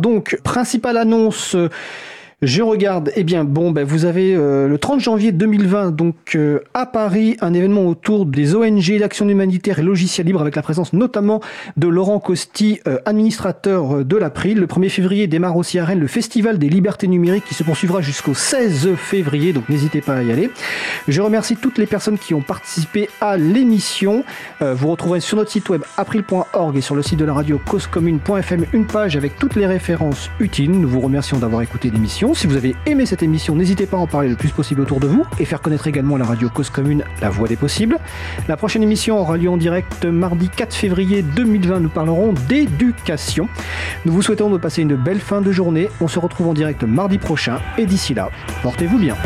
Donc, principale annonce. Je regarde, eh bien bon, ben, vous avez euh, le 30 janvier 2020, donc euh, à Paris, un événement autour des ONG, d'action humanitaire et logiciel libre, avec la présence notamment de Laurent Costi, euh, administrateur de l'April. Le 1er février démarre aussi à Rennes le Festival des libertés numériques qui se poursuivra jusqu'au 16 février, donc n'hésitez pas à y aller. Je remercie toutes les personnes qui ont participé à l'émission. vous retrouverez sur notre site web april.org et sur le site de la radio causecommune.fm une page avec toutes les références utiles. Nous vous remercions d'avoir écouté l'émission. Si vous avez aimé cette émission, n'hésitez pas à en parler le plus possible autour de vous et faire connaître également la radio Cause Commune, la voix des possibles. La prochaine émission aura lieu en direct mardi 4 février 2020. Nous parlerons d'éducation. Nous vous souhaitons de passer une belle fin de journée. On se retrouve en direct mardi prochain et d'ici là, portez-vous bien.